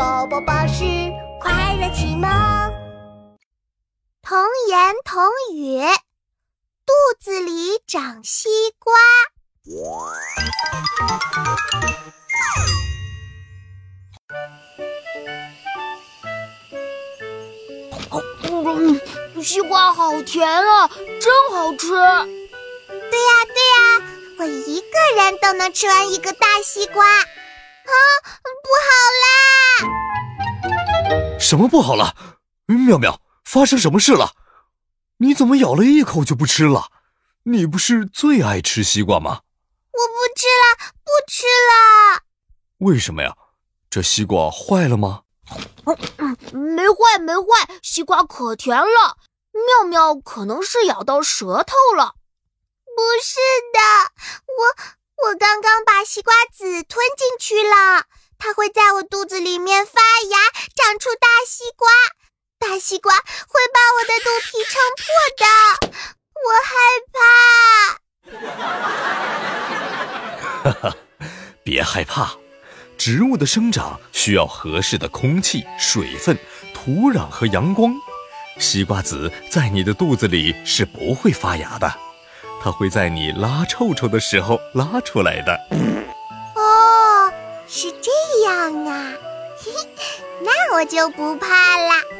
宝宝巴士快乐启蒙。童言童语，肚子里长西瓜。嗯，西瓜好甜啊，真好吃。对呀对呀，我一个人都能吃完一个大西瓜。什么不好了？妙妙，发生什么事了？你怎么咬了一口就不吃了？你不是最爱吃西瓜吗？我不吃了，不吃了。为什么呀？这西瓜坏了吗？嗯，没坏没坏，西瓜可甜了。妙妙可能是咬到舌头了。不是的，我我刚刚把西瓜籽吞进去了，它会在我肚子里面发芽，长出大西瓜。大西瓜会把我的肚皮撑破的，我害怕。哈哈，别害怕，植物的生长需要合适的空气、水分、土壤和阳光。西瓜籽在你的肚子里是不会发芽的，它会在你拉臭臭的时候拉出来的。哦，是这样啊，嘿嘿，那我就不怕啦。